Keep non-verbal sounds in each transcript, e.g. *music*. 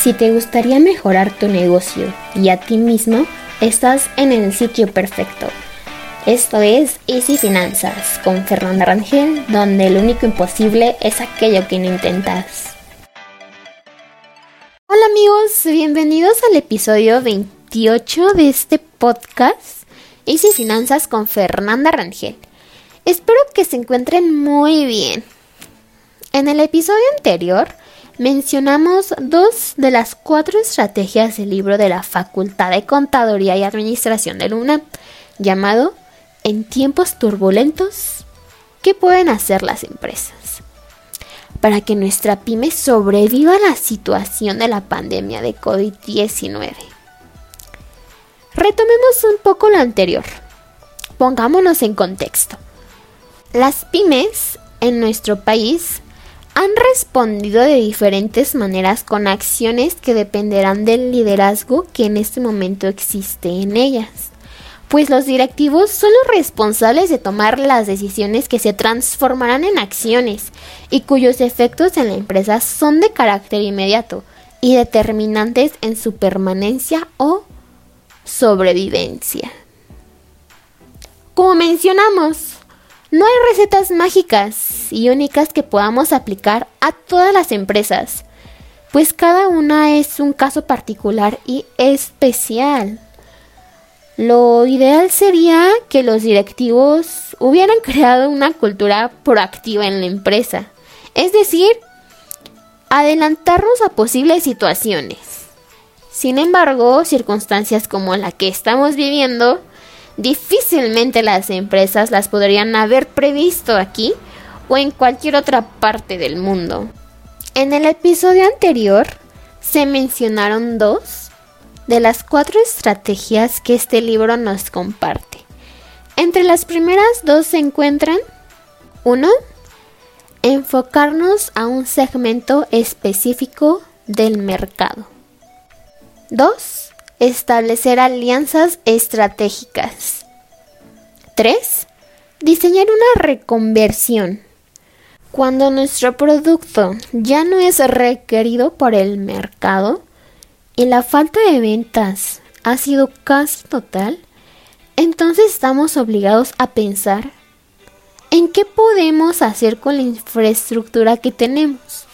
Si te gustaría mejorar tu negocio y a ti mismo, estás en el sitio perfecto. Esto es Easy Finanzas con Fernanda Rangel, donde lo único imposible es aquello que no intentas. Hola amigos, bienvenidos al episodio 28 de este podcast Easy Finanzas con Fernanda Rangel. Espero que se encuentren muy bien. En el episodio anterior mencionamos dos de las cuatro estrategias del libro de la Facultad de Contaduría y Administración de Luna, llamado En tiempos turbulentos, ¿qué pueden hacer las empresas? Para que nuestra pyme sobreviva a la situación de la pandemia de COVID-19. Retomemos un poco lo anterior. Pongámonos en contexto. Las pymes en nuestro país han respondido de diferentes maneras con acciones que dependerán del liderazgo que en este momento existe en ellas. Pues los directivos son los responsables de tomar las decisiones que se transformarán en acciones y cuyos efectos en la empresa son de carácter inmediato y determinantes en su permanencia o sobrevivencia. Como mencionamos, no hay recetas mágicas y únicas que podamos aplicar a todas las empresas, pues cada una es un caso particular y especial. Lo ideal sería que los directivos hubieran *laughs* creado una cultura proactiva en la empresa, es decir, adelantarnos a posibles situaciones. Sin embargo, circunstancias como la que estamos viviendo difícilmente las empresas las podrían haber previsto aquí o en cualquier otra parte del mundo. En el episodio anterior se mencionaron dos de las cuatro estrategias que este libro nos comparte. Entre las primeras dos se encuentran 1. Enfocarnos a un segmento específico del mercado. 2 Establecer alianzas estratégicas. 3. Diseñar una reconversión. Cuando nuestro producto ya no es requerido por el mercado y la falta de ventas ha sido casi total, entonces estamos obligados a pensar en qué podemos hacer con la infraestructura que tenemos.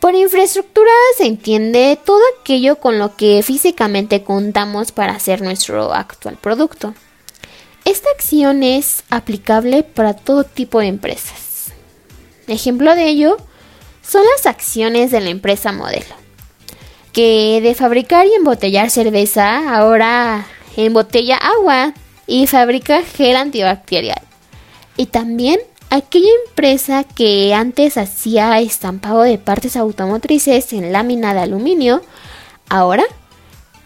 Por infraestructura se entiende todo aquello con lo que físicamente contamos para hacer nuestro actual producto. Esta acción es aplicable para todo tipo de empresas. Ejemplo de ello son las acciones de la empresa modelo, que de fabricar y embotellar cerveza ahora embotella agua y fabrica gel antibacterial. Y también aquella empresa que antes hacía estampado de partes automotrices en lámina de aluminio, ahora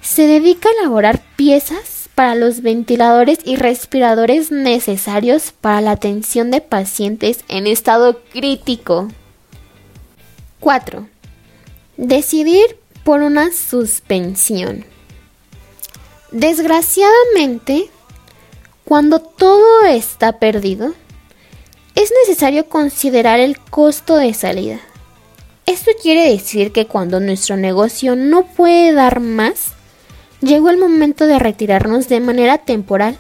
se dedica a elaborar piezas para los ventiladores y respiradores necesarios para la atención de pacientes en estado crítico. 4. Decidir por una suspensión. Desgraciadamente, cuando todo está perdido, es necesario considerar el costo de salida. Esto quiere decir que cuando nuestro negocio no puede dar más, llegó el momento de retirarnos de manera temporal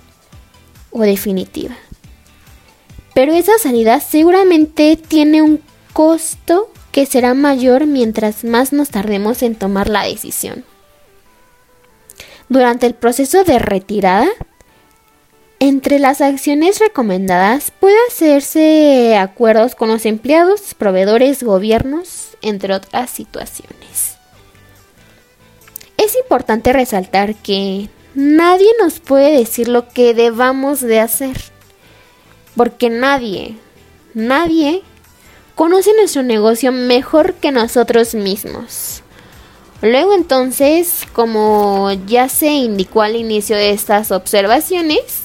o definitiva. Pero esa salida seguramente tiene un costo que será mayor mientras más nos tardemos en tomar la decisión. Durante el proceso de retirada, entre las acciones recomendadas puede hacerse acuerdos con los empleados, proveedores, gobiernos, entre otras situaciones. Importante resaltar que nadie nos puede decir lo que debamos de hacer, porque nadie, nadie conoce nuestro negocio mejor que nosotros mismos. Luego entonces, como ya se indicó al inicio de estas observaciones,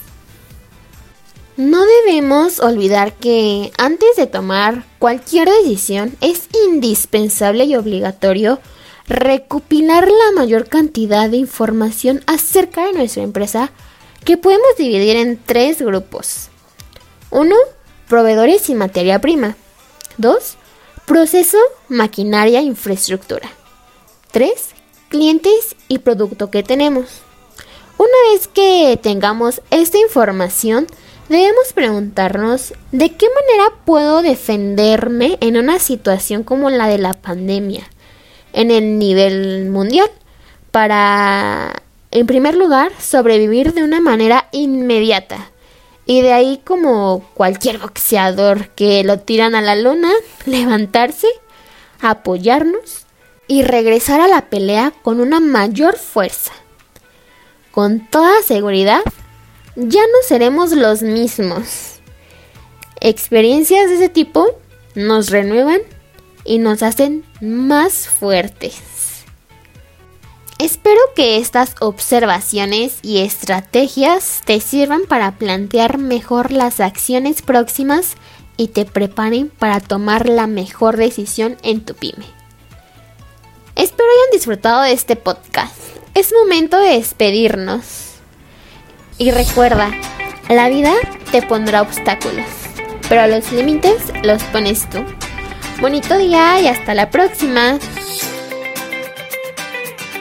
no debemos olvidar que antes de tomar cualquier decisión es indispensable y obligatorio recopilar la mayor cantidad de información acerca de nuestra empresa que podemos dividir en tres grupos. 1. Proveedores y materia prima. 2. Proceso, maquinaria e infraestructura. 3. Clientes y producto que tenemos. Una vez que tengamos esta información, debemos preguntarnos de qué manera puedo defenderme en una situación como la de la pandemia en el nivel mundial para, en primer lugar, sobrevivir de una manera inmediata. Y de ahí como cualquier boxeador que lo tiran a la luna, *laughs* levantarse, apoyarnos y regresar a la pelea con una mayor fuerza. Con toda seguridad, ya no seremos los mismos. Experiencias de ese tipo nos renuevan y nos hacen más fuertes. Espero que estas observaciones y estrategias te sirvan para plantear mejor las acciones próximas y te preparen para tomar la mejor decisión en tu pyme. Espero hayan disfrutado de este podcast. Es momento de despedirnos. Y recuerda, la vida te pondrá obstáculos, pero los límites los pones tú. Bonito día y hasta la próxima.